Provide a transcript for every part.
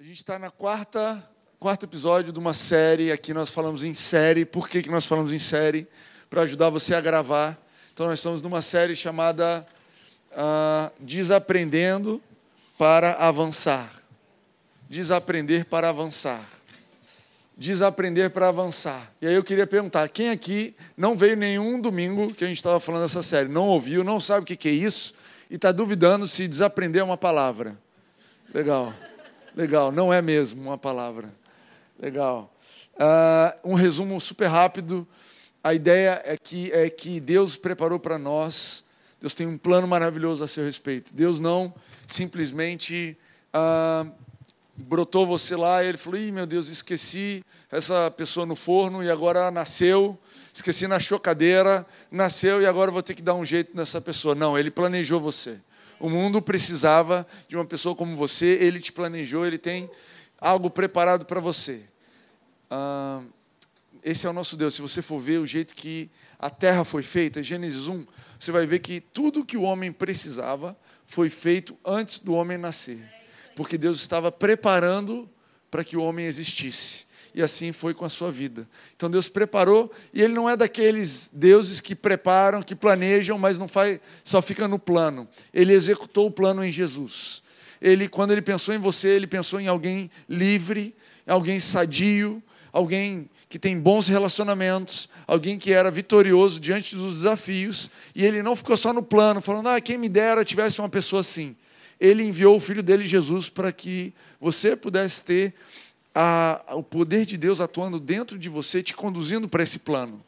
A gente está na quarta, quarto episódio de uma série. Aqui nós falamos em série. Por que, que nós falamos em série? Para ajudar você a gravar. Então, nós estamos numa série chamada uh, Desaprendendo para Avançar. Desaprender para avançar. Desaprender para avançar. E aí eu queria perguntar: quem aqui não veio nenhum domingo que a gente estava falando dessa série? Não ouviu, não sabe o que, que é isso? E está duvidando se desaprender é uma palavra? Legal. Legal, não é mesmo uma palavra. Legal. Uh, um resumo super rápido. A ideia é que, é que Deus preparou para nós, Deus tem um plano maravilhoso a seu respeito. Deus não simplesmente uh, brotou você lá e ele falou: Ih, meu Deus, esqueci essa pessoa no forno e agora nasceu, esqueci na chocadeira, nasceu e agora vou ter que dar um jeito nessa pessoa. Não, ele planejou você. O mundo precisava de uma pessoa como você, ele te planejou, ele tem algo preparado para você. Ah, esse é o nosso Deus. Se você for ver o jeito que a terra foi feita, Gênesis 1, você vai ver que tudo que o homem precisava foi feito antes do homem nascer. Porque Deus estava preparando para que o homem existisse e assim foi com a sua vida. Então Deus preparou, e Ele não é daqueles deuses que preparam, que planejam, mas não faz, só fica no plano. Ele executou o plano em Jesus. Ele, quando ele pensou em você, ele pensou em alguém livre, alguém sadio, alguém que tem bons relacionamentos, alguém que era vitorioso diante dos desafios, e ele não ficou só no plano, falando, ah, quem me dera tivesse uma pessoa assim. Ele enviou o filho dele, Jesus, para que você pudesse ter a, o poder de Deus atuando dentro de você, te conduzindo para esse plano.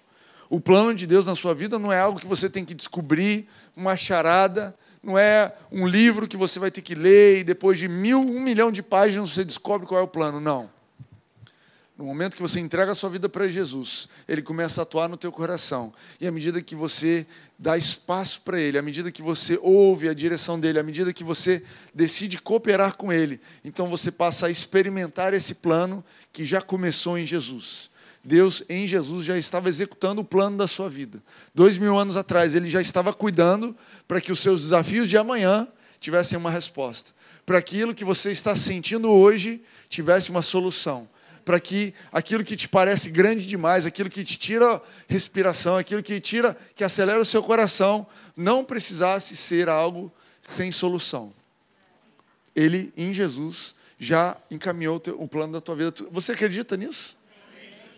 O plano de Deus na sua vida não é algo que você tem que descobrir, uma charada, não é um livro que você vai ter que ler e depois de mil, um milhão de páginas você descobre qual é o plano. Não. No momento que você entrega a sua vida para Jesus, ele começa a atuar no teu coração. E à medida que você dá espaço para ele, à medida que você ouve a direção dele, à medida que você decide cooperar com ele, então você passa a experimentar esse plano que já começou em Jesus. Deus, em Jesus, já estava executando o plano da sua vida. Dois mil anos atrás, ele já estava cuidando para que os seus desafios de amanhã tivessem uma resposta. Para aquilo que você está sentindo hoje tivesse uma solução para que aquilo que te parece grande demais, aquilo que te tira respiração, aquilo que tira, que acelera o seu coração, não precisasse ser algo sem solução. Ele, em Jesus, já encaminhou o plano da tua vida. Você acredita nisso?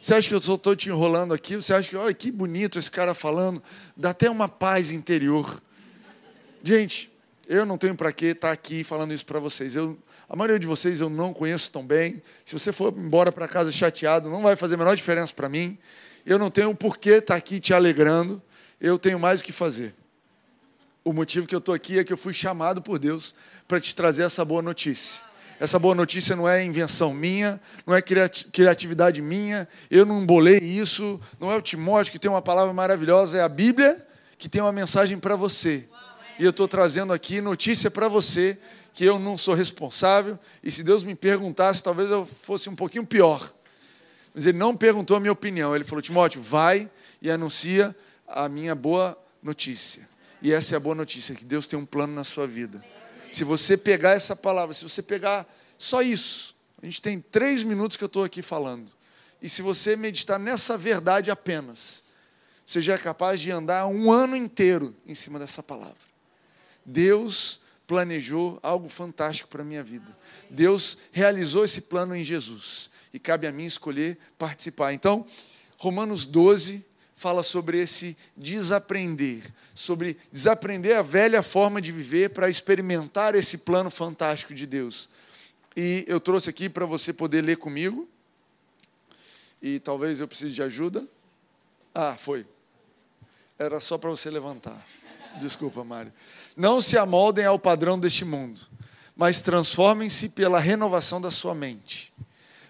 Você acha que eu estou te enrolando aqui? Você acha que, olha que bonito esse cara falando? Dá até uma paz interior. Gente, eu não tenho para que estar tá aqui falando isso para vocês. Eu a maioria de vocês eu não conheço tão bem. Se você for embora para casa chateado, não vai fazer a menor diferença para mim. Eu não tenho por que estar tá aqui te alegrando. Eu tenho mais o que fazer. O motivo que eu estou aqui é que eu fui chamado por Deus para te trazer essa boa notícia. Essa boa notícia não é invenção minha, não é criatividade minha, eu não bolei isso, não é o Timóteo que tem uma palavra maravilhosa, é a Bíblia que tem uma mensagem para você. E eu estou trazendo aqui notícia para você que eu não sou responsável, e se Deus me perguntasse, talvez eu fosse um pouquinho pior. Mas ele não perguntou a minha opinião, ele falou: Timóteo, vai e anuncia a minha boa notícia. E essa é a boa notícia, que Deus tem um plano na sua vida. Se você pegar essa palavra, se você pegar só isso, a gente tem três minutos que eu estou aqui falando, e se você meditar nessa verdade apenas, você já é capaz de andar um ano inteiro em cima dessa palavra. Deus planejou algo fantástico para a minha vida. Deus realizou esse plano em Jesus. E cabe a mim escolher participar. Então, Romanos 12 fala sobre esse desaprender, sobre desaprender a velha forma de viver para experimentar esse plano fantástico de Deus. E eu trouxe aqui para você poder ler comigo. E talvez eu precise de ajuda. Ah, foi. Era só para você levantar. Desculpa, Mário. Não se amoldem ao padrão deste mundo, mas transformem-se pela renovação da sua mente,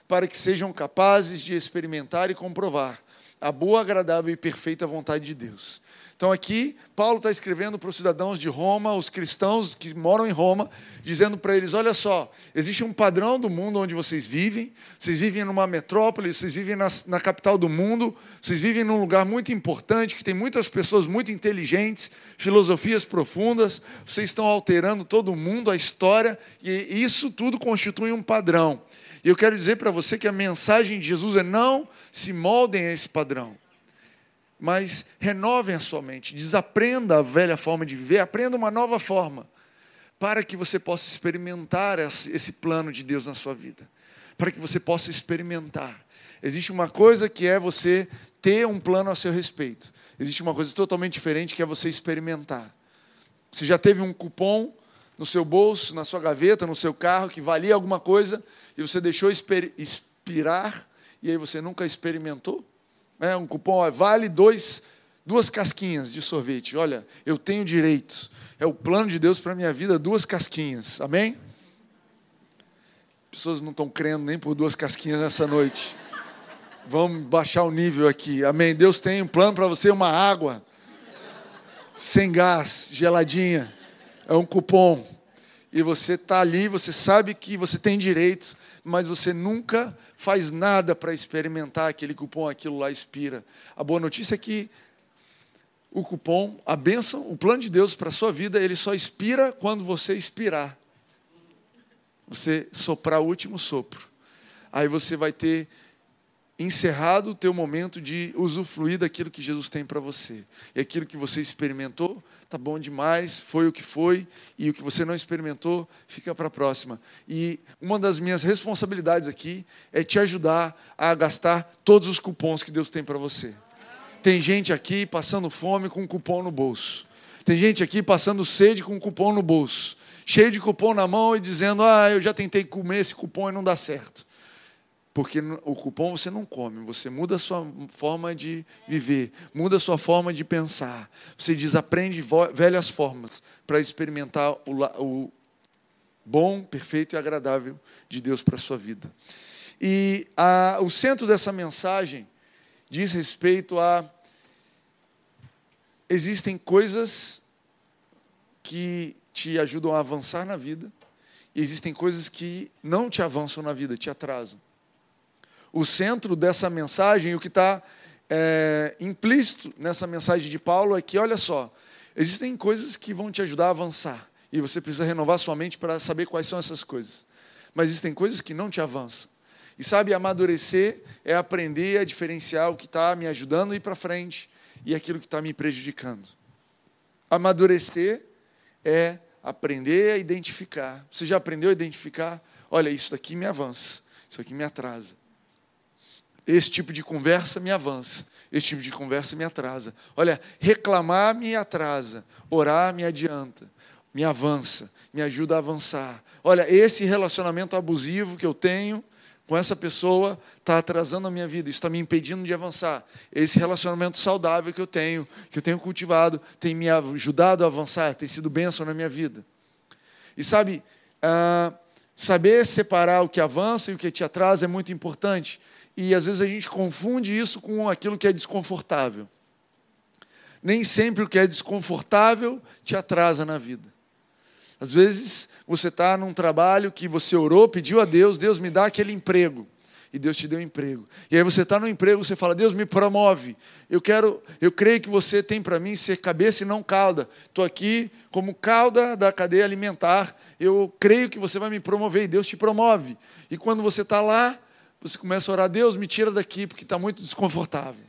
para que sejam capazes de experimentar e comprovar a boa, agradável e perfeita vontade de Deus. Então, aqui, Paulo está escrevendo para os cidadãos de Roma, os cristãos que moram em Roma, dizendo para eles: olha só, existe um padrão do mundo onde vocês vivem, vocês vivem numa metrópole, vocês vivem na, na capital do mundo, vocês vivem num lugar muito importante, que tem muitas pessoas muito inteligentes, filosofias profundas, vocês estão alterando todo o mundo, a história, e isso tudo constitui um padrão. E eu quero dizer para você que a mensagem de Jesus é: não se moldem a esse padrão mas renovem a sua mente, desaprenda a velha forma de viver, aprenda uma nova forma, para que você possa experimentar esse plano de Deus na sua vida, para que você possa experimentar. Existe uma coisa que é você ter um plano a seu respeito, existe uma coisa totalmente diferente que é você experimentar. Você já teve um cupom no seu bolso, na sua gaveta, no seu carro, que valia alguma coisa, e você deixou expirar, e aí você nunca experimentou? Né, um cupom, vale dois, duas casquinhas de sorvete. Olha, eu tenho direito. É o plano de Deus para a minha vida, duas casquinhas. Amém? Pessoas não estão crendo nem por duas casquinhas nessa noite. Vamos baixar o nível aqui. Amém. Deus tem um plano para você, uma água. Sem gás, geladinha. É um cupom. E você está ali, você sabe que você tem direitos mas você nunca faz nada para experimentar aquele cupom, aquilo lá expira. A boa notícia é que o cupom, a bênção, o plano de Deus para a sua vida, ele só expira quando você expirar. Você soprar o último sopro. Aí você vai ter encerrado o teu momento de usufruir daquilo que Jesus tem para você. E aquilo que você experimentou, tá bom demais, foi o que foi, e o que você não experimentou, fica para a próxima. E uma das minhas responsabilidades aqui é te ajudar a gastar todos os cupons que Deus tem para você. Tem gente aqui passando fome com um cupom no bolso. Tem gente aqui passando sede com um cupom no bolso. Cheio de cupom na mão e dizendo: "Ah, eu já tentei comer esse cupom e não dá certo". Porque o cupom você não come, você muda a sua forma de viver, muda a sua forma de pensar. Você desaprende velhas formas para experimentar o, bom, perfeito e agradável de Deus para a sua vida. E a, o centro dessa mensagem diz respeito a. Existem coisas que te ajudam a avançar na vida, e existem coisas que não te avançam na vida, te atrasam o centro dessa mensagem, o que está é, implícito nessa mensagem de Paulo é que, olha só, existem coisas que vão te ajudar a avançar. E você precisa renovar sua mente para saber quais são essas coisas. Mas existem coisas que não te avançam. E sabe, amadurecer é aprender a diferenciar o que está me ajudando a ir para frente e aquilo que está me prejudicando. Amadurecer é aprender a identificar. Você já aprendeu a identificar? Olha, isso daqui me avança, isso aqui me atrasa. Esse tipo de conversa me avança, esse tipo de conversa me atrasa. Olha, reclamar me atrasa, orar me adianta, me avança, me ajuda a avançar. Olha, esse relacionamento abusivo que eu tenho com essa pessoa está atrasando a minha vida, está me impedindo de avançar. Esse relacionamento saudável que eu tenho, que eu tenho cultivado, tem me ajudado a avançar, tem sido bênção na minha vida. E sabe, ah, saber separar o que avança e o que te atrasa é muito importante. E às vezes a gente confunde isso com aquilo que é desconfortável. Nem sempre o que é desconfortável te atrasa na vida. Às vezes você está num trabalho que você orou, pediu a Deus, Deus me dá aquele emprego. E Deus te deu um emprego. E aí você está no emprego, você fala, Deus me promove. Eu quero, eu creio que você tem para mim ser cabeça e não cauda. Estou aqui como cauda da cadeia alimentar. Eu creio que você vai me promover e Deus te promove. E quando você está lá, você começa a orar, Deus, me tira daqui porque está muito desconfortável.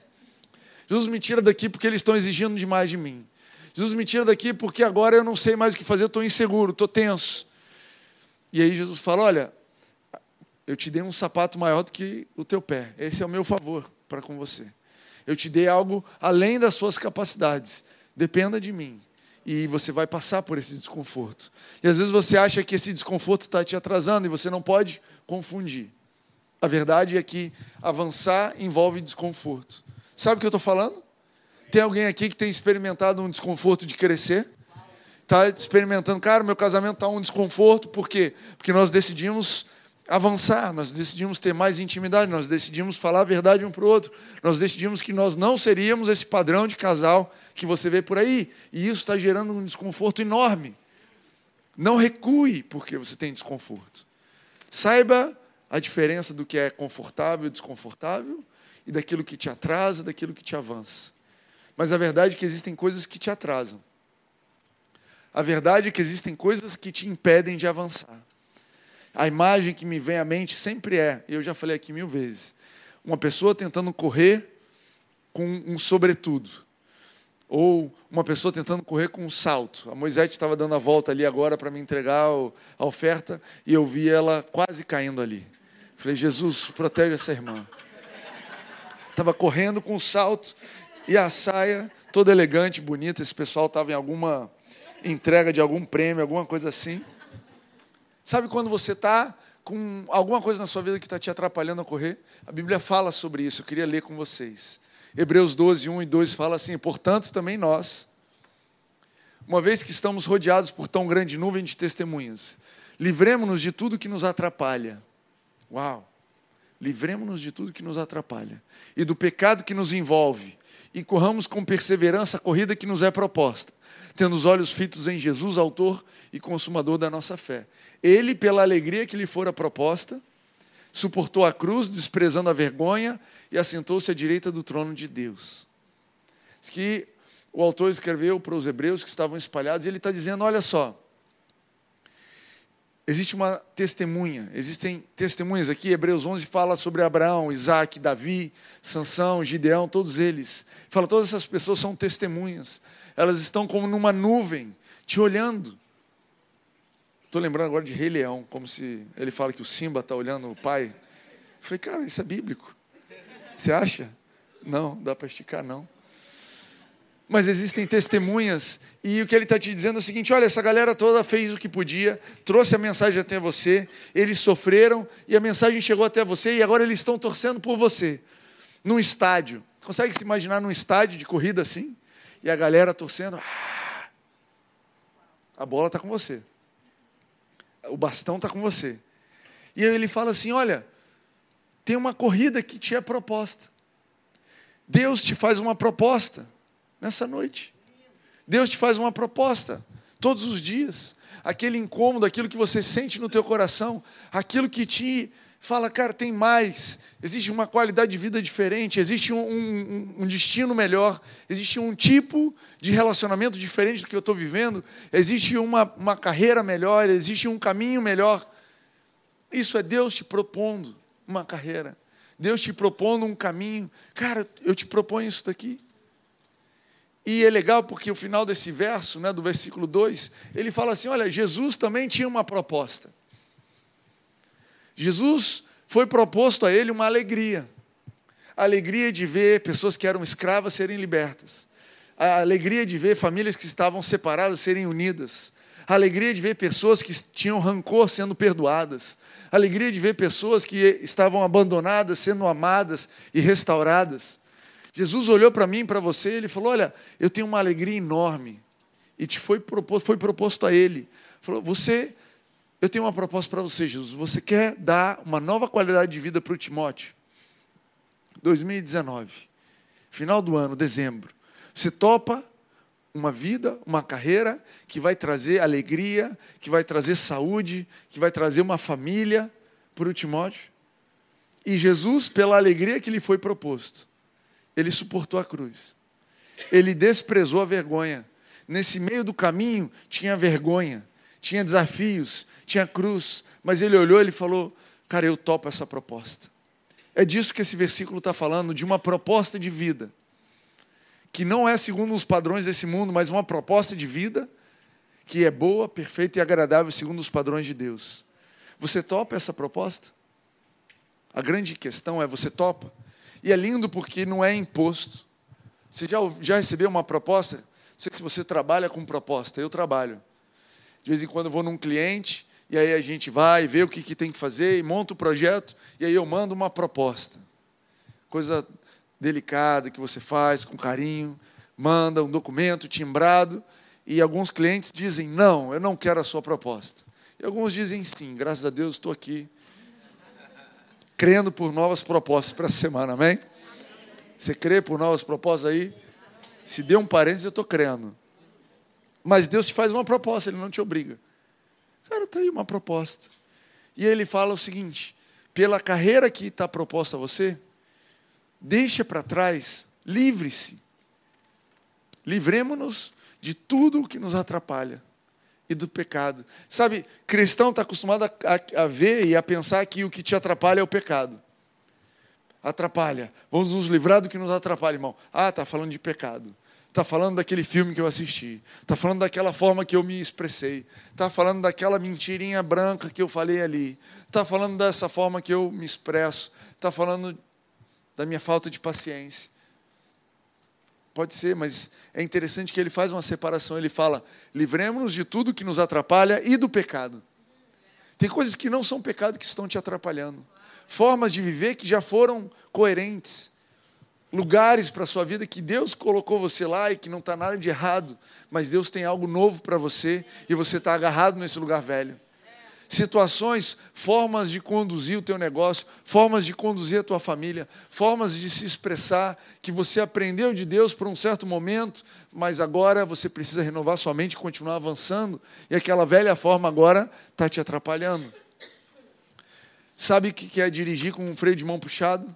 Jesus, me tira daqui porque eles estão exigindo demais de mim. Jesus, me tira daqui porque agora eu não sei mais o que fazer, estou inseguro, estou tenso. E aí Jesus fala: Olha, eu te dei um sapato maior do que o teu pé. Esse é o meu favor para com você. Eu te dei algo além das suas capacidades. Dependa de mim. E você vai passar por esse desconforto. E às vezes você acha que esse desconforto está te atrasando e você não pode confundir. A verdade é que avançar envolve desconforto. Sabe o que eu estou falando? Tem alguém aqui que tem experimentado um desconforto de crescer? Está experimentando, cara, meu casamento está um desconforto, por quê? Porque nós decidimos avançar, nós decidimos ter mais intimidade, nós decidimos falar a verdade um para o outro, nós decidimos que nós não seríamos esse padrão de casal que você vê por aí, e isso está gerando um desconforto enorme. Não recue porque você tem desconforto. Saiba a diferença do que é confortável e desconfortável, e daquilo que te atrasa, daquilo que te avança. Mas a verdade é que existem coisas que te atrasam. A verdade é que existem coisas que te impedem de avançar. A imagem que me vem à mente sempre é, eu já falei aqui mil vezes, uma pessoa tentando correr com um sobretudo. Ou uma pessoa tentando correr com um salto. A Moisés estava dando a volta ali agora para me entregar a oferta e eu vi ela quase caindo ali. Falei, Jesus, protege essa irmã. Estava correndo com um salto e a saia toda elegante, bonita. Esse pessoal estava em alguma entrega de algum prêmio, alguma coisa assim. Sabe quando você está com alguma coisa na sua vida que está te atrapalhando a correr? A Bíblia fala sobre isso, eu queria ler com vocês. Hebreus 12, 1 e 2 fala assim: Portanto, também nós, uma vez que estamos rodeados por tão grande nuvem de testemunhas, livremos-nos de tudo que nos atrapalha. Uau! Livremos-nos de tudo que nos atrapalha e do pecado que nos envolve, e corramos com perseverança a corrida que nos é proposta tendo os olhos fitos em Jesus, autor e consumador da nossa fé. Ele, pela alegria que lhe fora proposta, suportou a cruz, desprezando a vergonha, e assentou-se à direita do trono de Deus. Diz que o autor escreveu para os hebreus que estavam espalhados, e ele está dizendo: olha só, existe uma testemunha, existem testemunhas aqui, Hebreus 11 fala sobre Abraão, Isaac, Davi, Sansão, Gideão, todos eles. Fala, todas essas pessoas são testemunhas elas estão como numa nuvem, te olhando. Estou lembrando agora de Rei Leão, como se ele fala que o Simba está olhando o pai. falei, cara, isso é bíblico. Você acha? Não, dá para esticar, não. Mas existem testemunhas, e o que ele está te dizendo é o seguinte: olha, essa galera toda fez o que podia, trouxe a mensagem até você, eles sofreram, e a mensagem chegou até você, e agora eles estão torcendo por você. Num estádio. Consegue se imaginar num estádio de corrida assim? e a galera torcendo. Ah, a bola está com você. O bastão está com você. E ele fala assim: olha, tem uma corrida que te é proposta. Deus te faz uma proposta nessa noite. Deus te faz uma proposta todos os dias. Aquele incômodo, aquilo que você sente no teu coração, aquilo que te fala, cara, tem mais, existe uma qualidade de vida diferente, existe um, um, um destino melhor, existe um tipo de relacionamento diferente do que eu estou vivendo, existe uma, uma carreira melhor, existe um caminho melhor. Isso é Deus te propondo uma carreira, Deus te propondo um caminho. Cara, eu te proponho isso daqui. E é legal porque o final desse verso, né, do versículo 2, ele fala assim: olha, Jesus também tinha uma proposta. Jesus foi proposto a ele uma alegria. A alegria de ver pessoas que eram escravas serem libertas. A alegria de ver famílias que estavam separadas serem unidas. A alegria de ver pessoas que tinham rancor sendo perdoadas. A alegria de ver pessoas que estavam abandonadas sendo amadas e restauradas. Jesus olhou para mim para você e ele falou: Olha, eu tenho uma alegria enorme. E te foi proposto, foi proposto a ele. Falou: Você eu tenho uma proposta para você, Jesus. Você quer dar uma nova qualidade de vida para o Timóteo? 2019, final do ano, dezembro. Você topa uma vida, uma carreira que vai trazer alegria, que vai trazer saúde, que vai trazer uma família para o Timóteo? E Jesus, pela alegria que lhe foi proposto, ele suportou a cruz. Ele desprezou a vergonha. Nesse meio do caminho tinha vergonha, tinha desafios, tinha cruz, mas ele olhou e falou: Cara, eu topo essa proposta. É disso que esse versículo está falando, de uma proposta de vida, que não é segundo os padrões desse mundo, mas uma proposta de vida que é boa, perfeita e agradável segundo os padrões de Deus. Você topa essa proposta? A grande questão é: você topa? E é lindo porque não é imposto. Você já, já recebeu uma proposta? Não sei se você trabalha com proposta, eu trabalho. De vez em quando eu vou num cliente e aí a gente vai, vê o que, que tem que fazer e monta o projeto, e aí eu mando uma proposta. Coisa delicada que você faz com carinho, manda um documento timbrado, e alguns clientes dizem: Não, eu não quero a sua proposta. E alguns dizem sim, graças a Deus estou aqui crendo por novas propostas para a semana, amém? Você crê por novas propostas aí? Se deu um parênteses, eu estou crendo. Mas Deus te faz uma proposta, Ele não te obriga. Cara, está aí uma proposta. E ele fala o seguinte: pela carreira que está proposta a você, deixa para trás, livre-se. Livremos-nos de tudo o que nos atrapalha e do pecado. Sabe, cristão está acostumado a, a, a, ver e a pensar que o que te atrapalha é o pecado. Atrapalha. Vamos nos livrar do que nos atrapalha, irmão. Ah, está falando de pecado. Está falando daquele filme que eu assisti. Está falando daquela forma que eu me expressei. Está falando daquela mentirinha branca que eu falei ali. Está falando dessa forma que eu me expresso. Está falando da minha falta de paciência. Pode ser, mas é interessante que ele faz uma separação. Ele fala: livremos-nos de tudo que nos atrapalha e do pecado. Tem coisas que não são pecado que estão te atrapalhando. Formas de viver que já foram coerentes lugares para a sua vida que Deus colocou você lá e que não está nada de errado, mas Deus tem algo novo para você e você está agarrado nesse lugar velho. Situações, formas de conduzir o teu negócio, formas de conduzir a tua família, formas de se expressar que você aprendeu de Deus por um certo momento, mas agora você precisa renovar sua mente e continuar avançando, e aquela velha forma agora está te atrapalhando. Sabe o que é dirigir com um freio de mão puxado?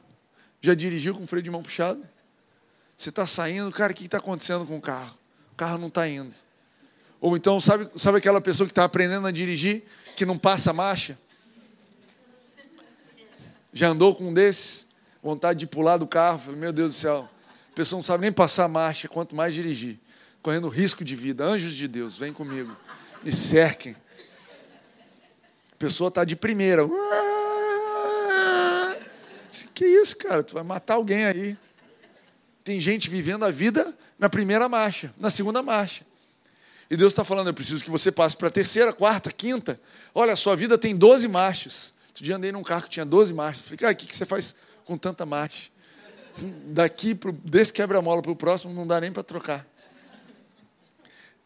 Já dirigiu com freio de mão puxado? Você está saindo, cara, o que está acontecendo com o carro? O carro não está indo. Ou então, sabe, sabe aquela pessoa que está aprendendo a dirigir, que não passa marcha? Já andou com um desses? Vontade de pular do carro? Falei, meu Deus do céu, a pessoa não sabe nem passar marcha, quanto mais dirigir. Correndo risco de vida. Anjos de Deus, vem comigo. Me cerquem. A pessoa está de primeira. Que isso, cara? Tu vai matar alguém aí. Tem gente vivendo a vida na primeira marcha, na segunda marcha. E Deus está falando, eu preciso que você passe para a terceira, quarta, quinta. Olha, a sua vida tem 12 marchas. Outro dia andei num carro que tinha 12 marchas. Falei, cara, o que você faz com tanta marcha? Daqui, pro, desse quebra-mola para o próximo, não dá nem para trocar.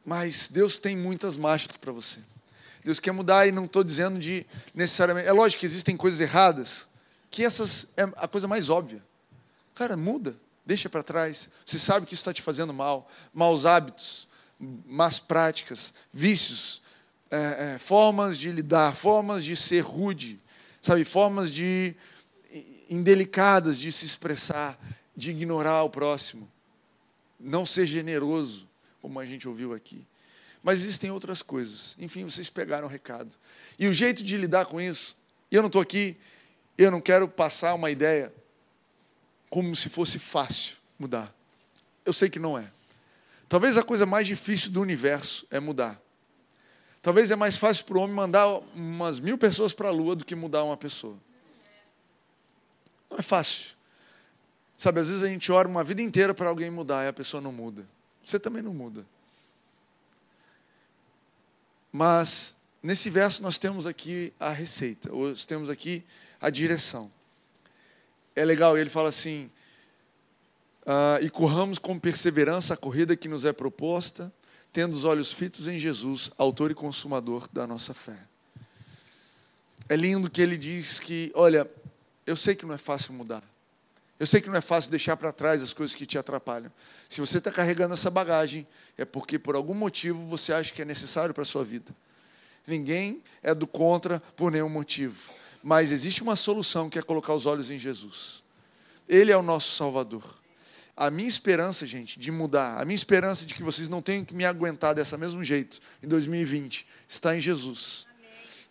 Mas Deus tem muitas marchas para você. Deus quer mudar e não estou dizendo de necessariamente. É lógico que existem coisas erradas que essas é a coisa mais óbvia. Cara, muda, deixa para trás. Você sabe que isso está te fazendo mal. Maus hábitos, más práticas, vícios, é, é, formas de lidar, formas de ser rude, sabe, formas de indelicadas de se expressar, de ignorar o próximo, não ser generoso, como a gente ouviu aqui. Mas existem outras coisas. Enfim, vocês pegaram o recado. E o jeito de lidar com isso, e eu não estou aqui eu não quero passar uma ideia como se fosse fácil mudar. Eu sei que não é. Talvez a coisa mais difícil do universo é mudar. Talvez é mais fácil para o homem mandar umas mil pessoas para a lua do que mudar uma pessoa. Não é fácil. Sabe, às vezes a gente ora uma vida inteira para alguém mudar e a pessoa não muda. Você também não muda. Mas nesse verso nós temos aqui a receita, nós temos aqui a direção. É legal, ele fala assim: ah, e corramos com perseverança a corrida que nos é proposta, tendo os olhos fitos em Jesus, autor e consumador da nossa fé. É lindo que ele diz que, olha, eu sei que não é fácil mudar. Eu sei que não é fácil deixar para trás as coisas que te atrapalham. Se você está carregando essa bagagem, é porque por algum motivo você acha que é necessário para a sua vida. Ninguém é do contra por nenhum motivo. Mas existe uma solução que é colocar os olhos em Jesus. Ele é o nosso Salvador. A minha esperança, gente, de mudar, a minha esperança de que vocês não tenham que me aguentar dessa mesmo jeito em 2020, está em Jesus.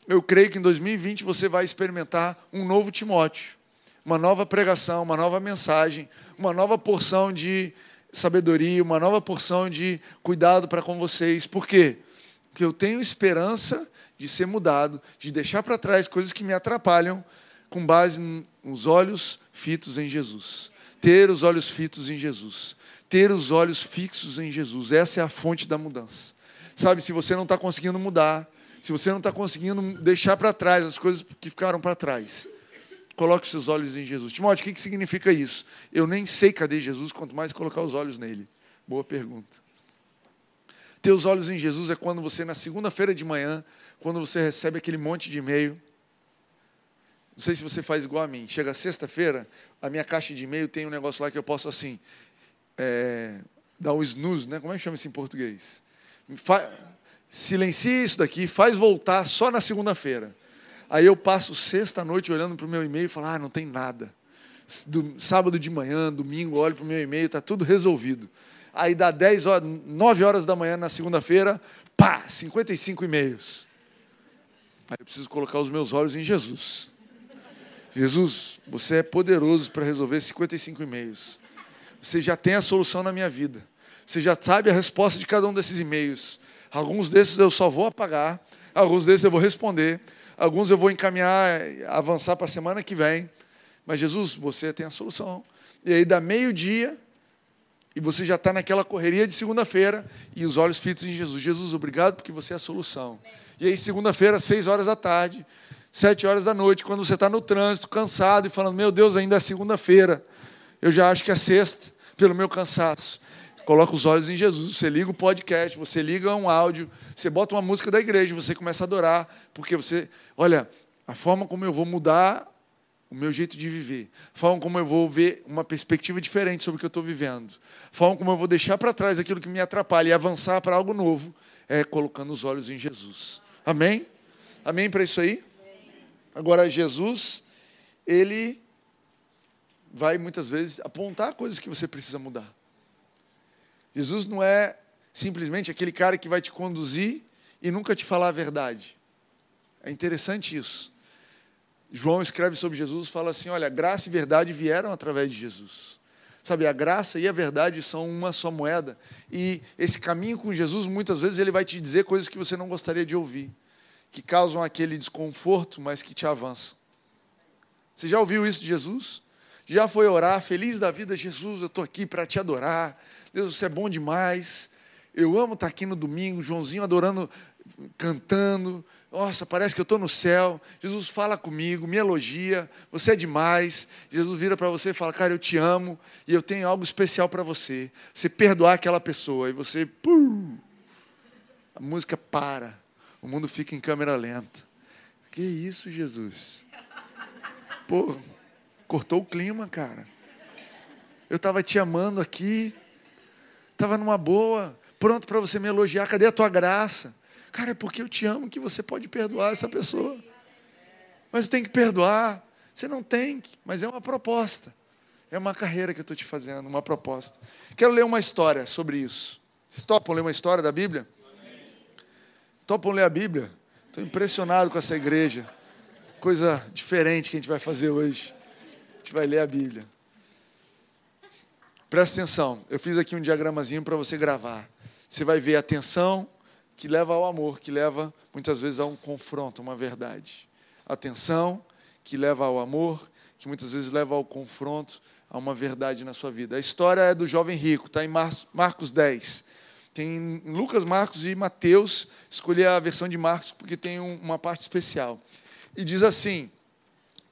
Eu creio que em 2020 você vai experimentar um novo Timóteo, uma nova pregação, uma nova mensagem, uma nova porção de sabedoria, uma nova porção de cuidado para com vocês. Por quê? Porque eu tenho esperança de ser mudado, de deixar para trás coisas que me atrapalham, com base nos olhos fitos em Jesus. Ter os olhos fitos em Jesus. Ter os olhos fixos em Jesus. Essa é a fonte da mudança. Sabe, se você não está conseguindo mudar, se você não está conseguindo deixar para trás as coisas que ficaram para trás, coloque seus olhos em Jesus. Timóteo, o que, que significa isso? Eu nem sei cadê Jesus, quanto mais colocar os olhos nele. Boa pergunta. Ter os olhos em Jesus é quando você, na segunda-feira de manhã, quando você recebe aquele monte de e-mail, sei se você faz igual a mim. Chega sexta-feira, a minha caixa de e-mail tem um negócio lá que eu posso assim. É, dar um snooze, né? Como é que chama isso em português? Fa silencie isso daqui, faz voltar só na segunda-feira. Aí eu passo sexta-noite olhando para o meu e-mail e falo, ah, não tem nada. Do, sábado de manhã, domingo, olho para o meu e-mail, está tudo resolvido. Aí dá 10 horas, 9 horas da manhã na segunda-feira, pá, 55 e-mails. Aí eu preciso colocar os meus olhos em Jesus. Jesus, você é poderoso para resolver 55 e-mails. Você já tem a solução na minha vida. Você já sabe a resposta de cada um desses e-mails. Alguns desses eu só vou apagar, alguns desses eu vou responder, alguns eu vou encaminhar, avançar para a semana que vem. Mas Jesus, você tem a solução. E aí dá meio-dia e você já está naquela correria de segunda-feira e os olhos fitos em Jesus. Jesus, obrigado porque você é a solução. E aí, segunda-feira, seis horas da tarde, sete horas da noite, quando você está no trânsito, cansado e falando: Meu Deus, ainda é segunda-feira. Eu já acho que é sexta, pelo meu cansaço. Coloca os olhos em Jesus. Você liga o podcast, você liga um áudio, você bota uma música da igreja, você começa a adorar, porque você, olha, a forma como eu vou mudar o meu jeito de viver, a forma como eu vou ver uma perspectiva diferente sobre o que eu estou vivendo, a forma como eu vou deixar para trás aquilo que me atrapalha e avançar para algo novo, é colocando os olhos em Jesus. Amém? Amém para isso aí? Agora, Jesus, ele vai muitas vezes apontar coisas que você precisa mudar. Jesus não é simplesmente aquele cara que vai te conduzir e nunca te falar a verdade. É interessante isso. João escreve sobre Jesus, fala assim: olha, graça e verdade vieram através de Jesus. Sabe, a graça e a verdade são uma só moeda. E esse caminho com Jesus, muitas vezes, ele vai te dizer coisas que você não gostaria de ouvir, que causam aquele desconforto, mas que te avançam. Você já ouviu isso de Jesus? Já foi orar, feliz da vida, Jesus, eu estou aqui para te adorar. Deus, você é bom demais. Eu amo estar aqui no domingo, Joãozinho adorando, cantando. Nossa, parece que eu estou no céu. Jesus fala comigo, me elogia. Você é demais. Jesus vira para você e fala: Cara, eu te amo e eu tenho algo especial para você. Você perdoar aquela pessoa e você, pum, a música para. O mundo fica em câmera lenta. Que isso, Jesus? Pô, cortou o clima, cara. Eu estava te amando aqui estava numa boa, pronto para você me elogiar, cadê a tua graça? Cara, é porque eu te amo que você pode perdoar essa pessoa. Mas tem que perdoar. Você não tem, mas é uma proposta. É uma carreira que eu estou te fazendo, uma proposta. Quero ler uma história sobre isso. Vocês topam ler uma história da Bíblia? Topam ler a Bíblia? Estou impressionado com essa igreja. Coisa diferente que a gente vai fazer hoje. A gente vai ler a Bíblia. Presta atenção, eu fiz aqui um diagramazinho para você gravar. Você vai ver a tensão que leva ao amor, que leva muitas vezes a um confronto, uma verdade. A que leva ao amor, que muitas vezes leva ao confronto, a uma verdade na sua vida. A história é do jovem rico, está em Marcos 10. Tem Lucas, Marcos e Mateus. Escolhi a versão de Marcos porque tem uma parte especial. E diz assim: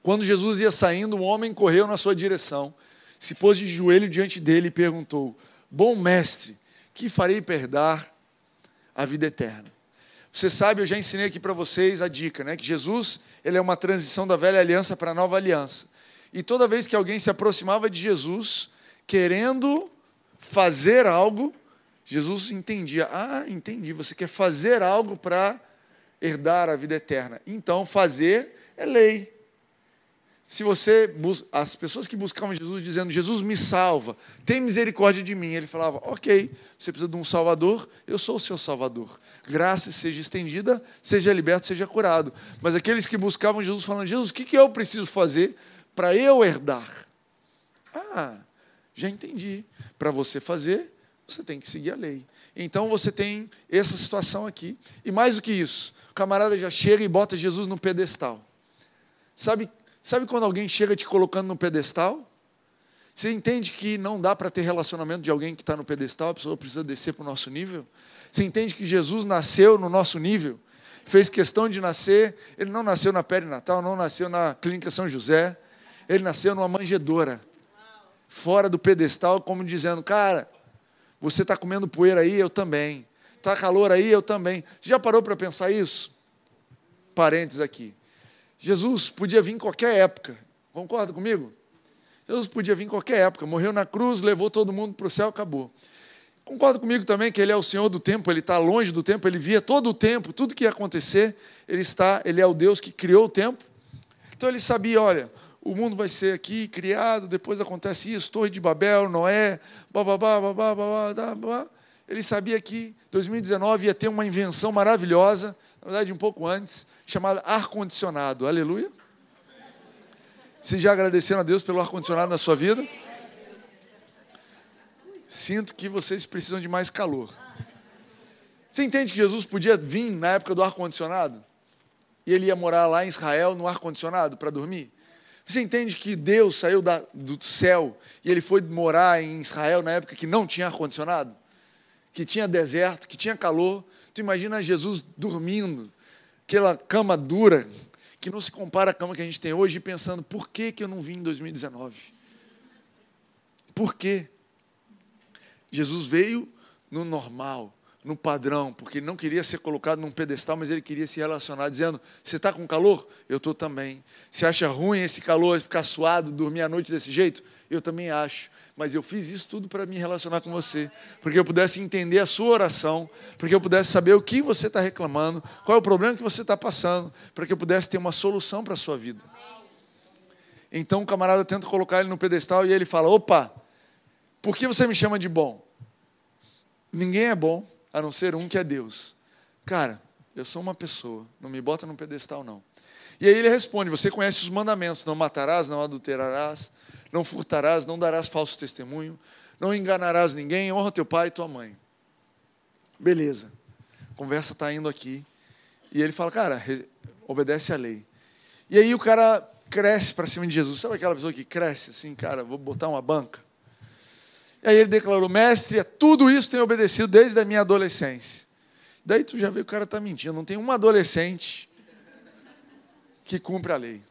Quando Jesus ia saindo, um homem correu na sua direção se pôs de joelho diante dele e perguntou: Bom mestre, que farei perder a vida eterna? Você sabe, eu já ensinei aqui para vocês a dica, né? Que Jesus ele é uma transição da velha aliança para a nova aliança. E toda vez que alguém se aproximava de Jesus, querendo fazer algo, Jesus entendia: ah, entendi, você quer fazer algo para herdar a vida eterna. Então, fazer é lei se você as pessoas que buscavam Jesus dizendo Jesus me salva, tem misericórdia de mim, ele falava: ok, você precisa de um Salvador, eu sou o seu Salvador. Graça seja estendida, seja liberto, seja curado. Mas aqueles que buscavam Jesus falando: Jesus, o que eu preciso fazer para eu herdar? Ah, já entendi. Para você fazer, você tem que seguir a lei. Então você tem essa situação aqui. E mais do que isso, o camarada já chega e bota Jesus no pedestal. Sabe Sabe quando alguém chega te colocando no pedestal? Você entende que não dá para ter relacionamento de alguém que está no pedestal, a pessoa precisa descer para o nosso nível? Você entende que Jesus nasceu no nosso nível? Fez questão de nascer, ele não nasceu na pele natal, não nasceu na clínica São José, ele nasceu numa manjedoura, fora do pedestal, como dizendo, cara, você está comendo poeira aí, eu também. Está calor aí, eu também. Você já parou para pensar isso? Parênteses aqui. Jesus podia vir em qualquer época. Concorda comigo? Jesus podia vir em qualquer época. Morreu na cruz, levou todo mundo para o céu, acabou. Concorda comigo também que ele é o Senhor do tempo, ele está longe do tempo, ele via todo o tempo, tudo que ia acontecer, ele está, ele é o Deus que criou o tempo. Então ele sabia, olha, o mundo vai ser aqui criado, depois acontece isso, Torre de Babel, Noé, bababá, babá, babá, babá. Ele sabia que 2019 ia ter uma invenção maravilhosa, na verdade um pouco antes, chamada ar-condicionado. Aleluia. Vocês já agradeceram a Deus pelo ar-condicionado na sua vida? Sinto que vocês precisam de mais calor. Você entende que Jesus podia vir na época do ar-condicionado? E ele ia morar lá em Israel no ar-condicionado para dormir? Você entende que Deus saiu da, do céu e ele foi morar em Israel na época que não tinha ar-condicionado? Que tinha deserto, que tinha calor. Tu imagina Jesus dormindo, aquela cama dura, que não se compara à cama que a gente tem hoje, pensando, por que, que eu não vim em 2019? Por quê? Jesus veio no normal, no padrão, porque ele não queria ser colocado num pedestal, mas ele queria se relacionar, dizendo: Você está com calor? Eu estou também. Você acha ruim esse calor, ficar suado, dormir à noite desse jeito? Eu também acho. Mas eu fiz isso tudo para me relacionar com você, porque eu pudesse entender a sua oração, porque eu pudesse saber o que você está reclamando, qual é o problema que você está passando, para que eu pudesse ter uma solução para a sua vida. Então o camarada tenta colocar ele no pedestal e ele fala: Opa, por que você me chama de bom? Ninguém é bom a não ser um que é Deus. Cara, eu sou uma pessoa, não me bota num pedestal, não. E aí ele responde: Você conhece os mandamentos: não matarás, não adulterarás, não furtarás, não darás falso testemunho, não enganarás ninguém, honra teu pai e tua mãe. Beleza, a conversa está indo aqui. E ele fala: Cara, obedece à lei. E aí o cara cresce para cima de Jesus. Sabe aquela pessoa que cresce assim, cara, vou botar uma banca? E aí ele declarou: Mestre, tudo isso tenho obedecido desde a minha adolescência. Daí tu já vê que o cara está mentindo. Não tem um adolescente que cumpre a lei.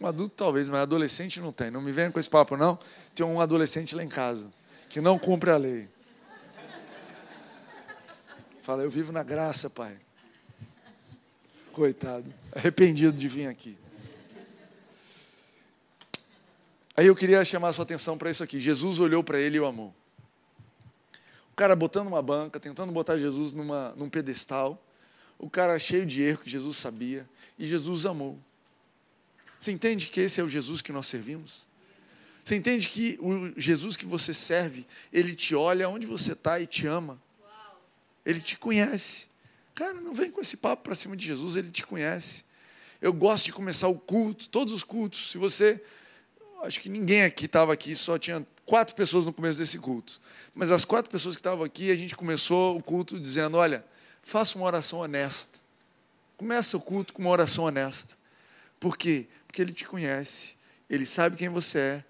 Um adulto talvez, mas adolescente não tem. Não me venha com esse papo, não. Tem um adolescente lá em casa que não cumpre a lei. Fala, eu vivo na graça, pai. Coitado, arrependido de vir aqui. Aí eu queria chamar a sua atenção para isso aqui. Jesus olhou para ele e o amou. O cara botando uma banca, tentando botar Jesus numa, num pedestal. O cara cheio de erro que Jesus sabia. E Jesus amou. Você entende que esse é o Jesus que nós servimos? Você entende que o Jesus que você serve, ele te olha onde você está e te ama? Ele te conhece. Cara, não vem com esse papo para cima de Jesus, ele te conhece. Eu gosto de começar o culto, todos os cultos. Se você acho que ninguém aqui estava aqui, só tinha quatro pessoas no começo desse culto. Mas as quatro pessoas que estavam aqui, a gente começou o culto dizendo: olha, faça uma oração honesta. Começa o culto com uma oração honesta. Por quê? Porque ele te conhece, ele sabe quem você é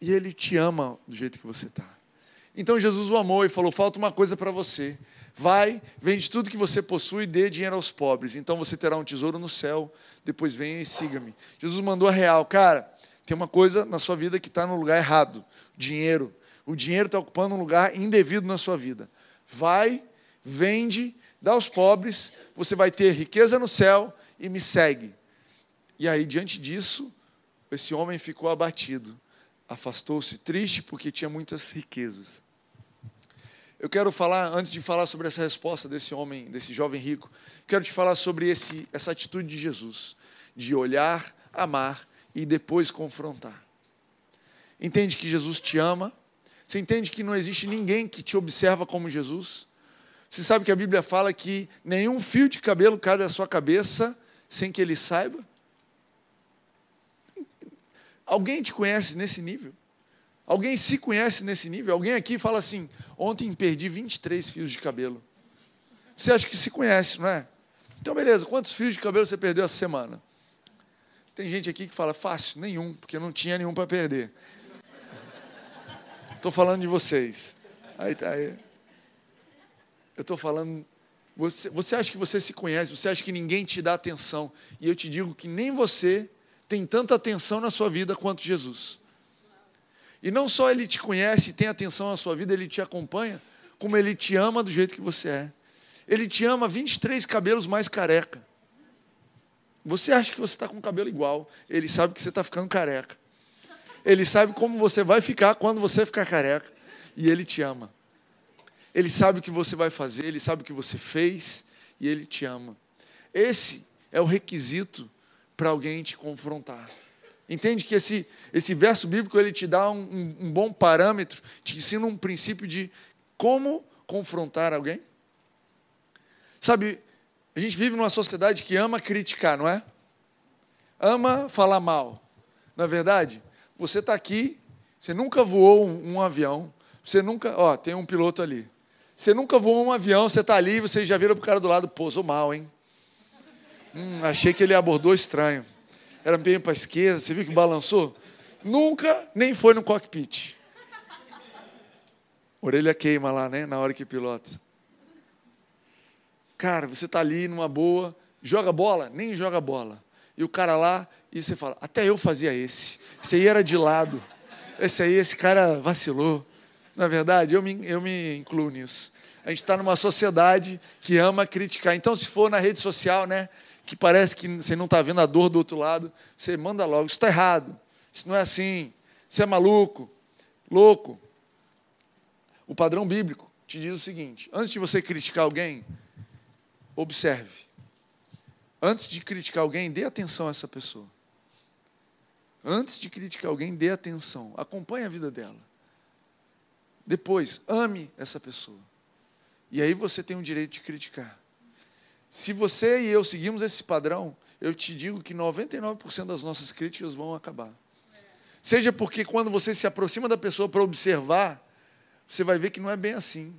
e ele te ama do jeito que você está. Então Jesus o amou e falou: falta uma coisa para você. Vai, vende tudo que você possui e dê dinheiro aos pobres. Então você terá um tesouro no céu. Depois venha e siga-me. Jesus mandou a real, cara tem uma coisa na sua vida que está no lugar errado: dinheiro. O dinheiro está ocupando um lugar indevido na sua vida. Vai, vende, dá aos pobres, você vai ter riqueza no céu e me segue. E aí, diante disso, esse homem ficou abatido, afastou-se triste porque tinha muitas riquezas. Eu quero falar, antes de falar sobre essa resposta desse homem, desse jovem rico, quero te falar sobre esse, essa atitude de Jesus, de olhar, amar e depois confrontar. Entende que Jesus te ama? Você entende que não existe ninguém que te observa como Jesus? Você sabe que a Bíblia fala que nenhum fio de cabelo cai da sua cabeça sem que ele saiba? Alguém te conhece nesse nível? Alguém se conhece nesse nível? Alguém aqui fala assim: ontem perdi 23 fios de cabelo. Você acha que se conhece, não é? Então, beleza, quantos fios de cabelo você perdeu essa semana? Tem gente aqui que fala, fácil, nenhum, porque não tinha nenhum para perder. Estou falando de vocês. Aí tá aí. Eu estou falando. Você, você acha que você se conhece, você acha que ninguém te dá atenção. E eu te digo que nem você tem tanta atenção na sua vida quanto Jesus. E não só ele te conhece e tem atenção na sua vida, ele te acompanha, como ele te ama do jeito que você é. Ele te ama 23 cabelos mais careca. Você acha que você está com o cabelo igual, ele sabe que você está ficando careca. Ele sabe como você vai ficar quando você ficar careca. E ele te ama. Ele sabe o que você vai fazer, ele sabe o que você fez e ele te ama. Esse é o requisito para alguém te confrontar. Entende que esse, esse verso bíblico ele te dá um, um, um bom parâmetro, te ensina um princípio de como confrontar alguém? Sabe, a gente vive numa sociedade que ama criticar, não é? Ama falar mal. Na é verdade, você está aqui, você nunca voou um, avião, você nunca, ó, tem um piloto ali. Você nunca voou um avião, você está ali, você já vira para o cara do lado, pô, sou mal, hein? Hum, achei que ele abordou estranho. Era bem para a esquerda, você viu que balançou? Nunca nem foi no cockpit. Orelha queima lá, né? Na hora que pilota. Cara, você está ali numa boa, joga bola? Nem joga bola. E o cara lá, e você fala, até eu fazia esse. Esse aí era de lado. Esse aí, esse cara vacilou. Na é verdade, eu me, eu me incluo nisso. A gente está numa sociedade que ama criticar. Então, se for na rede social, né, que parece que você não está vendo a dor do outro lado, você manda logo, isso está errado. Isso não é assim. Você é maluco, louco. O padrão bíblico te diz o seguinte: antes de você criticar alguém, observe. Antes de criticar alguém, dê atenção a essa pessoa. Antes de criticar alguém, dê atenção. Acompanhe a vida dela. Depois, ame essa pessoa. E aí você tem o direito de criticar. Se você e eu seguimos esse padrão, eu te digo que 99% das nossas críticas vão acabar. Seja porque quando você se aproxima da pessoa para observar, você vai ver que não é bem assim.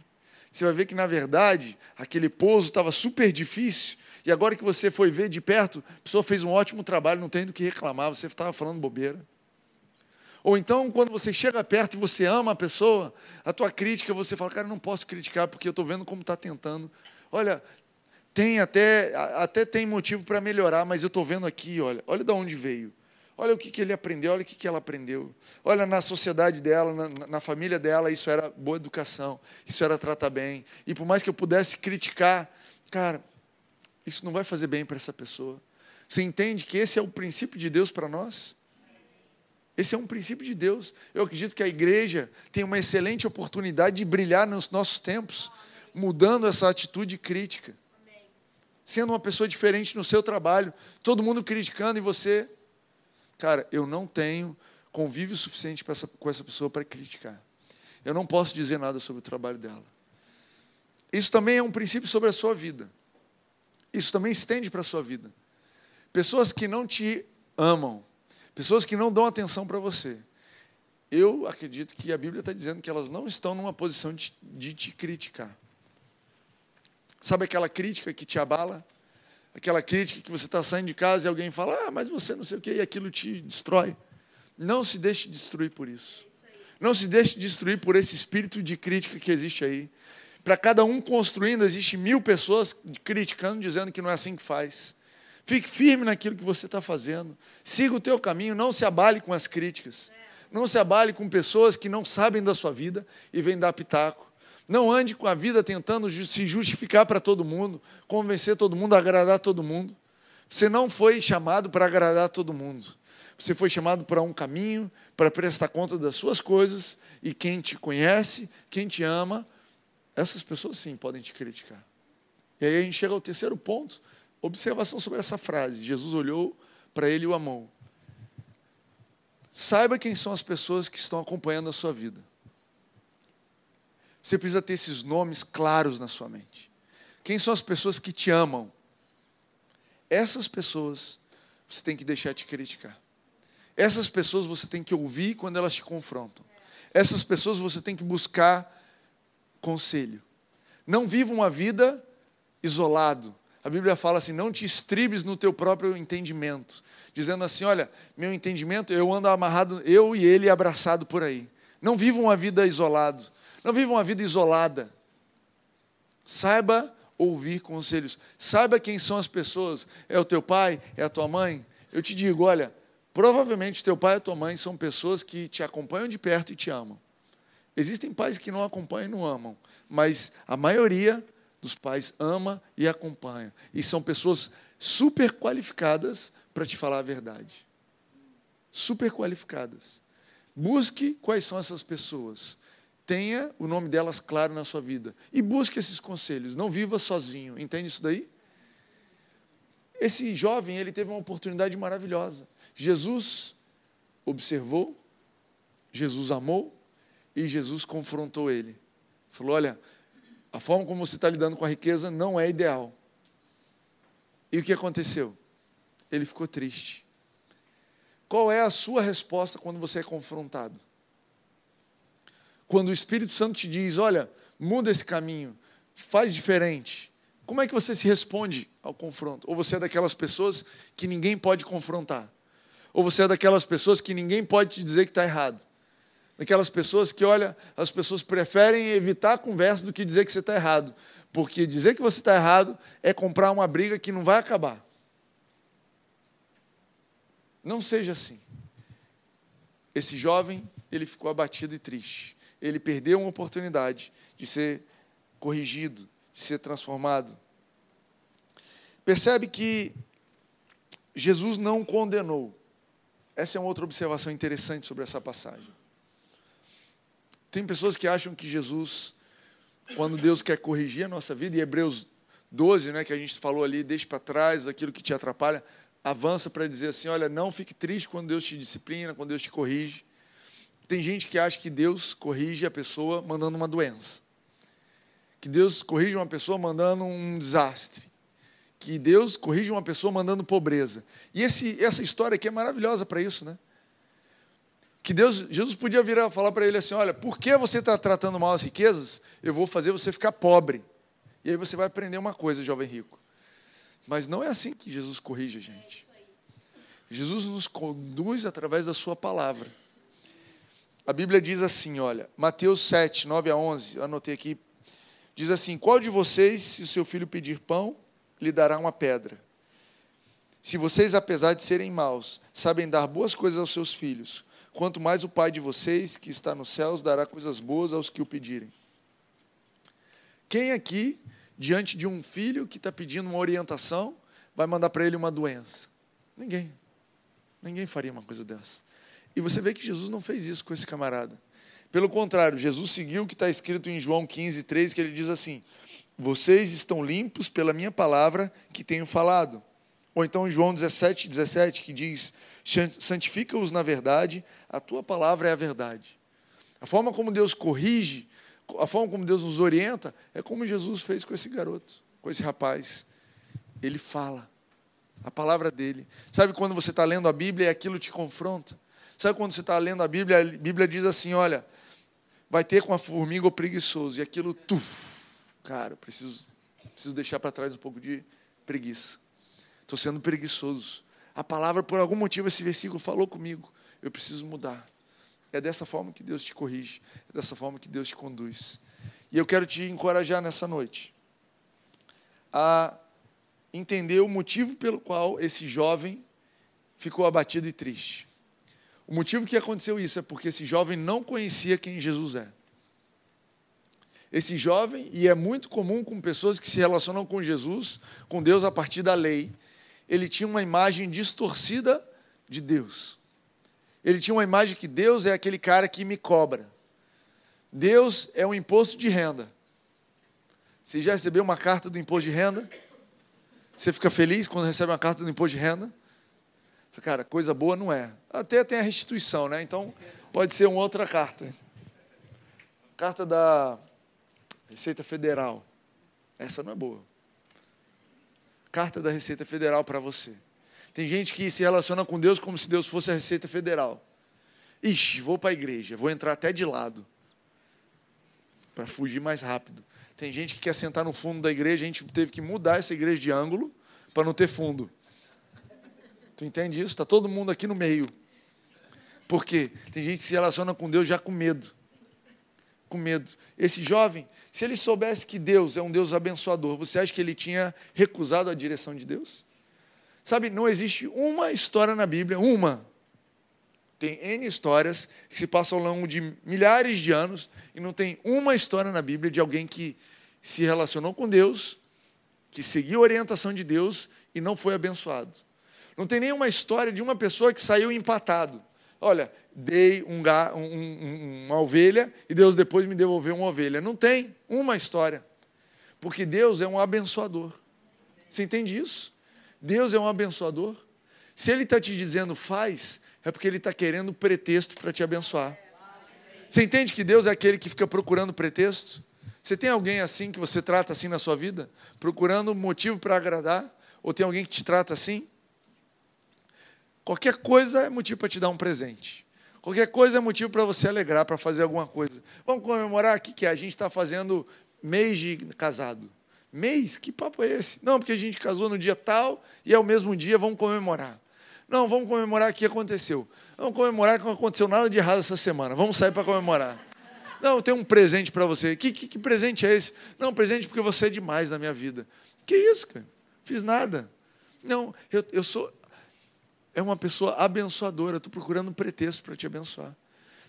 Você vai ver que, na verdade, aquele pouso estava super difícil, e agora que você foi ver de perto, a pessoa fez um ótimo trabalho, não tem do que reclamar, você estava falando bobeira. Ou então, quando você chega perto e você ama a pessoa, a tua crítica, você fala, cara, não posso criticar porque eu estou vendo como está tentando. Olha, tem até, até tem motivo para melhorar, mas eu estou vendo aqui, olha, olha de onde veio. Olha o que, que ele aprendeu, olha o que, que ela aprendeu. Olha na sociedade dela, na, na família dela, isso era boa educação, isso era tratar bem. E por mais que eu pudesse criticar, cara, isso não vai fazer bem para essa pessoa. Você entende que esse é o princípio de Deus para nós? Esse é um princípio de Deus. Eu acredito que a igreja tem uma excelente oportunidade de brilhar nos nossos tempos, mudando essa atitude crítica. Sendo uma pessoa diferente no seu trabalho, todo mundo criticando e você Cara, eu não tenho convívio suficiente essa, com essa pessoa para criticar. Eu não posso dizer nada sobre o trabalho dela. Isso também é um princípio sobre a sua vida. Isso também estende para a sua vida. Pessoas que não te amam, pessoas que não dão atenção para você. Eu acredito que a Bíblia está dizendo que elas não estão numa posição de, de te criticar. Sabe aquela crítica que te abala? Aquela crítica que você está saindo de casa e alguém fala, ah, mas você não sei o que, e aquilo te destrói. Não se deixe destruir por isso. Não se deixe destruir por esse espírito de crítica que existe aí. Para cada um construindo, existe mil pessoas criticando, dizendo que não é assim que faz. Fique firme naquilo que você está fazendo. Siga o teu caminho, não se abale com as críticas. Não se abale com pessoas que não sabem da sua vida e vêm dar pitaco. Não ande com a vida tentando se justificar para todo mundo, convencer todo mundo, agradar todo mundo. Você não foi chamado para agradar todo mundo. Você foi chamado para um caminho, para prestar conta das suas coisas, e quem te conhece, quem te ama, essas pessoas sim podem te criticar. E aí a gente chega ao terceiro ponto, observação sobre essa frase. Jesus olhou para ele e o amou. Saiba quem são as pessoas que estão acompanhando a sua vida. Você precisa ter esses nomes claros na sua mente. Quem são as pessoas que te amam? Essas pessoas você tem que deixar te criticar. Essas pessoas você tem que ouvir quando elas te confrontam. Essas pessoas você tem que buscar conselho. Não viva uma vida isolado. A Bíblia fala assim: não te estribes no teu próprio entendimento, dizendo assim: olha, meu entendimento, eu ando amarrado, eu e ele abraçado por aí. Não viva uma vida isolado. Não viva uma vida isolada. Saiba ouvir conselhos. Saiba quem são as pessoas. É o teu pai? É a tua mãe? Eu te digo, olha, provavelmente teu pai e tua mãe são pessoas que te acompanham de perto e te amam. Existem pais que não acompanham e não amam, mas a maioria dos pais ama e acompanha. E são pessoas super qualificadas para te falar a verdade. Super qualificadas. Busque quais são essas pessoas. Tenha o nome delas claro na sua vida. E busque esses conselhos. Não viva sozinho. Entende isso daí? Esse jovem, ele teve uma oportunidade maravilhosa. Jesus observou, Jesus amou e Jesus confrontou ele. Falou: Olha, a forma como você está lidando com a riqueza não é ideal. E o que aconteceu? Ele ficou triste. Qual é a sua resposta quando você é confrontado? Quando o Espírito Santo te diz: Olha, muda esse caminho, faz diferente. Como é que você se responde ao confronto? Ou você é daquelas pessoas que ninguém pode confrontar? Ou você é daquelas pessoas que ninguém pode te dizer que está errado? Daquelas pessoas que, olha, as pessoas preferem evitar a conversa do que dizer que você está errado. Porque dizer que você está errado é comprar uma briga que não vai acabar. Não seja assim. Esse jovem, ele ficou abatido e triste. Ele perdeu uma oportunidade de ser corrigido, de ser transformado. Percebe que Jesus não condenou. Essa é uma outra observação interessante sobre essa passagem. Tem pessoas que acham que Jesus, quando Deus quer corrigir a nossa vida, e Hebreus 12, né, que a gente falou ali, deixa para trás aquilo que te atrapalha, avança para dizer assim: olha, não fique triste quando Deus te disciplina, quando Deus te corrige. Tem gente que acha que Deus corrige a pessoa mandando uma doença que Deus corrige uma pessoa mandando um desastre, que Deus corrige uma pessoa mandando pobreza. E esse, essa história aqui é maravilhosa para isso, né? Que Deus, Jesus podia virar falar para ele assim: olha, por que você está tratando mal as riquezas? Eu vou fazer você ficar pobre. E aí você vai aprender uma coisa, jovem rico. Mas não é assim que Jesus corrige a gente. Jesus nos conduz através da sua palavra. A Bíblia diz assim, olha, Mateus 7, 9 a 11, eu anotei aqui Diz assim: Qual de vocês, se o seu filho pedir pão, lhe dará uma pedra? Se vocês, apesar de serem maus, sabem dar boas coisas aos seus filhos, quanto mais o Pai de vocês, que está nos céus, dará coisas boas aos que o pedirem. Quem aqui, diante de um filho que está pedindo uma orientação, vai mandar para ele uma doença? Ninguém. Ninguém faria uma coisa dessa. E você vê que Jesus não fez isso com esse camarada. Pelo contrário, Jesus seguiu o que está escrito em João 15, 3, que ele diz assim: Vocês estão limpos pela minha palavra que tenho falado. Ou então em João 17, 17, que diz: Santifica-os na verdade, a tua palavra é a verdade. A forma como Deus corrige, a forma como Deus nos orienta, é como Jesus fez com esse garoto, com esse rapaz. Ele fala a palavra dele. Sabe quando você está lendo a Bíblia e aquilo te confronta? Sabe quando você está lendo a Bíblia, a Bíblia diz assim: olha, vai ter com a formiga o preguiçoso. E aquilo, tuf, cara, preciso, preciso deixar para trás um pouco de preguiça. Estou sendo preguiçoso. A palavra, por algum motivo, esse versículo falou comigo. Eu preciso mudar. É dessa forma que Deus te corrige. É dessa forma que Deus te conduz. E eu quero te encorajar nessa noite a entender o motivo pelo qual esse jovem ficou abatido e triste. O motivo que aconteceu isso é porque esse jovem não conhecia quem Jesus é. Esse jovem, e é muito comum com pessoas que se relacionam com Jesus, com Deus a partir da lei, ele tinha uma imagem distorcida de Deus. Ele tinha uma imagem que Deus é aquele cara que me cobra. Deus é um imposto de renda. Você já recebeu uma carta do imposto de renda? Você fica feliz quando recebe uma carta do imposto de renda? Cara, coisa boa não é. Até tem a restituição, né? Então, pode ser uma outra carta. Carta da Receita Federal. Essa não é boa. Carta da Receita Federal para você. Tem gente que se relaciona com Deus como se Deus fosse a Receita Federal. Ixi, vou para a igreja, vou entrar até de lado. Para fugir mais rápido. Tem gente que quer sentar no fundo da igreja, a gente teve que mudar essa igreja de ângulo para não ter fundo. Tu entende isso? Está todo mundo aqui no meio. Por quê? Tem gente que se relaciona com Deus já com medo. Com medo. Esse jovem, se ele soubesse que Deus é um Deus abençoador, você acha que ele tinha recusado a direção de Deus? Sabe, não existe uma história na Bíblia, uma. Tem N histórias que se passam ao longo de milhares de anos e não tem uma história na Bíblia de alguém que se relacionou com Deus, que seguiu a orientação de Deus e não foi abençoado. Não tem nenhuma história de uma pessoa que saiu empatado. Olha, dei um, um, uma ovelha e Deus depois me devolveu uma ovelha. Não tem uma história. Porque Deus é um abençoador. Você entende isso? Deus é um abençoador. Se Ele está te dizendo faz, é porque Ele está querendo pretexto para te abençoar. Você entende que Deus é aquele que fica procurando pretexto? Você tem alguém assim que você trata assim na sua vida? Procurando motivo para agradar? Ou tem alguém que te trata assim? Qualquer coisa é motivo para te dar um presente. Qualquer coisa é motivo para você alegrar, para fazer alguma coisa. Vamos comemorar? O que, que é? A gente está fazendo mês de casado. Mês? Que papo é esse? Não, porque a gente casou no dia tal e é o mesmo dia, vamos comemorar. Não, vamos comemorar o que aconteceu. Vamos comemorar que não aconteceu nada de errado essa semana. Vamos sair para comemorar. Não, eu tenho um presente para você. Que, que, que, presente é esse? Não, presente porque você é demais na minha vida. Que isso, cara? Fiz nada. Não, eu, eu sou. É uma pessoa abençoadora. Estou procurando um pretexto para te abençoar.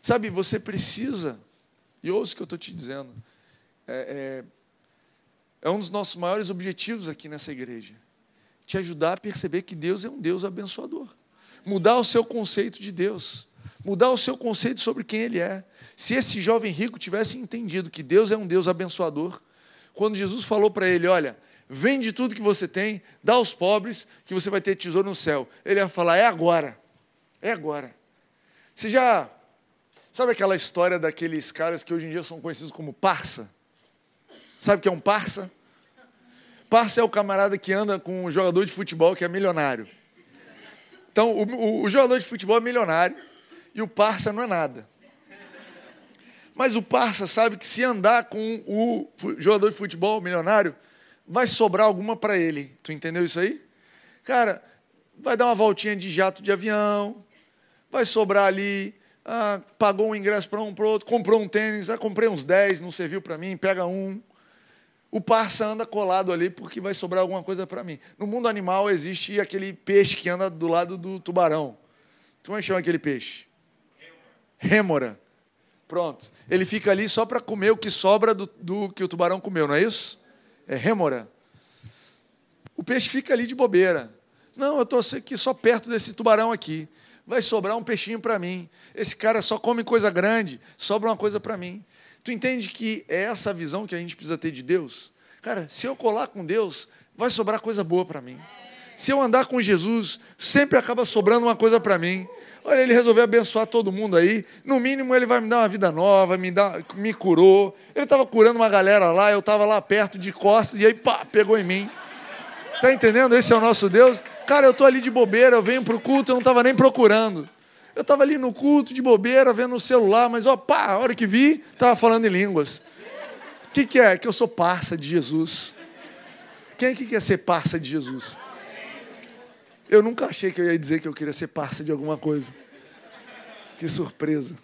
Sabe, você precisa, e ouça o que eu estou te dizendo, é, é, é um dos nossos maiores objetivos aqui nessa igreja te ajudar a perceber que Deus é um Deus abençoador. Mudar o seu conceito de Deus. Mudar o seu conceito sobre quem Ele é. Se esse jovem rico tivesse entendido que Deus é um Deus abençoador, quando Jesus falou para ele: Olha, vende tudo que você tem, dá aos pobres, que você vai ter tesouro no céu. Ele ia falar: É agora. É agora. Você já. Sabe aquela história daqueles caras que hoje em dia são conhecidos como parça? Sabe o que é um parça? Parça é o camarada que anda com um jogador de futebol que é milionário. Então, o, o, o jogador de futebol é milionário e o parça não é nada. Mas o parça sabe que se andar com o jogador de futebol milionário, vai sobrar alguma para ele. Tu entendeu isso aí? Cara, vai dar uma voltinha de jato de avião, vai sobrar ali, ah, pagou um ingresso para um para outro, comprou um tênis, ah, comprei uns 10, não serviu para mim, pega um o parça anda colado ali porque vai sobrar alguma coisa para mim. No mundo animal existe aquele peixe que anda do lado do tubarão. Como é que chama aquele peixe? Rêmora. Pronto. Ele fica ali só para comer o que sobra do, do, que o tubarão comeu, não é isso? É rêmora. O peixe fica ali de bobeira. Não, eu estou aqui só perto desse tubarão aqui. Vai sobrar um peixinho para mim. Esse cara só come coisa grande, sobra uma coisa para mim. Tu entende que é essa visão que a gente precisa ter de Deus? Cara, se eu colar com Deus, vai sobrar coisa boa para mim. Se eu andar com Jesus, sempre acaba sobrando uma coisa para mim. Olha, ele resolveu abençoar todo mundo aí. No mínimo, ele vai me dar uma vida nova, me, dá, me curou. Ele estava curando uma galera lá, eu estava lá perto de costas, e aí, pá, pegou em mim. Está entendendo? Esse é o nosso Deus. Cara, eu estou ali de bobeira, eu venho para o culto, eu não estava nem procurando. Eu estava ali no culto, de bobeira, vendo o celular, mas, ó, pá, a hora que vi, estava falando em línguas. O que, que é? Que eu sou parça de Jesus. Quem é que quer ser parça de Jesus? Eu nunca achei que eu ia dizer que eu queria ser parça de alguma coisa. Que surpresa.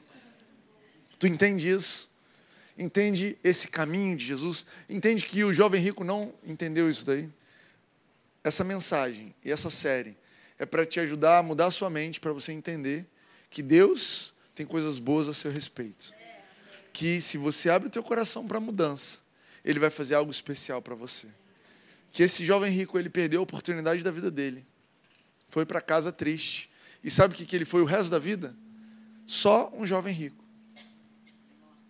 Tu entende isso? Entende esse caminho de Jesus? Entende que o jovem rico não entendeu isso daí? Essa mensagem e essa série é para te ajudar a mudar a sua mente, para você entender que Deus tem coisas boas a seu respeito. Que se você abre o teu coração para a mudança, Ele vai fazer algo especial para você. Que esse jovem rico, ele perdeu a oportunidade da vida dele. Foi para casa triste. E sabe o que, ele foi o resto da vida? Só um jovem rico.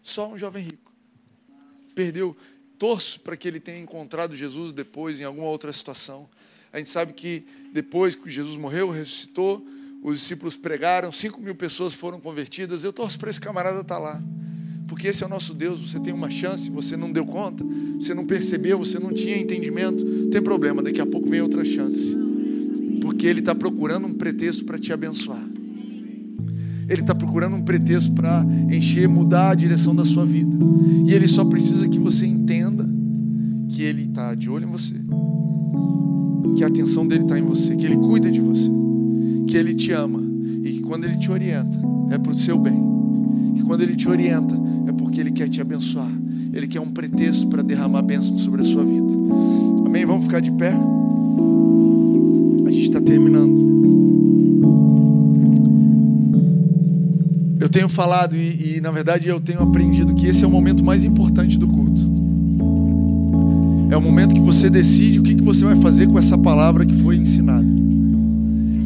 Só um jovem rico. Perdeu. Torço para que ele tenha encontrado Jesus depois em alguma outra situação. A gente sabe que depois que Jesus morreu, ressuscitou, os discípulos pregaram, 5 mil pessoas foram convertidas. Eu torço para esse camarada estar tá lá. Porque esse é o nosso Deus, você tem uma chance, você não deu conta, você não percebeu, você não tinha entendimento, não tem problema, daqui a pouco vem outra chance. Porque Ele está procurando um pretexto para te abençoar. Ele está procurando um pretexto para encher, mudar a direção da sua vida. E Ele só precisa que você entenda que Ele está de olho em você, que a atenção dele está em você, que Ele cuida de você que Ele te ama e que quando Ele te orienta é para o seu bem. Que quando Ele te orienta é porque Ele quer te abençoar. Ele quer um pretexto para derramar bênção sobre a sua vida. Amém? Vamos ficar de pé? Terminando. Eu tenho falado e, e, na verdade, eu tenho aprendido que esse é o momento mais importante do culto. É o momento que você decide o que você vai fazer com essa palavra que foi ensinada.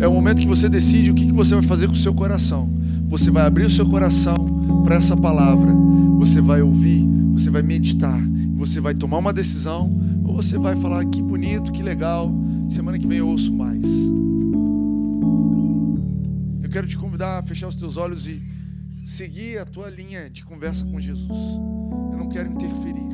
É o momento que você decide o que você vai fazer com o seu coração. Você vai abrir o seu coração para essa palavra. Você vai ouvir, você vai meditar, você vai tomar uma decisão, você vai falar que bonito, que legal, semana que vem eu ouço mais. Eu quero te convidar a fechar os teus olhos e seguir a tua linha de conversa com Jesus. Eu não quero interferir.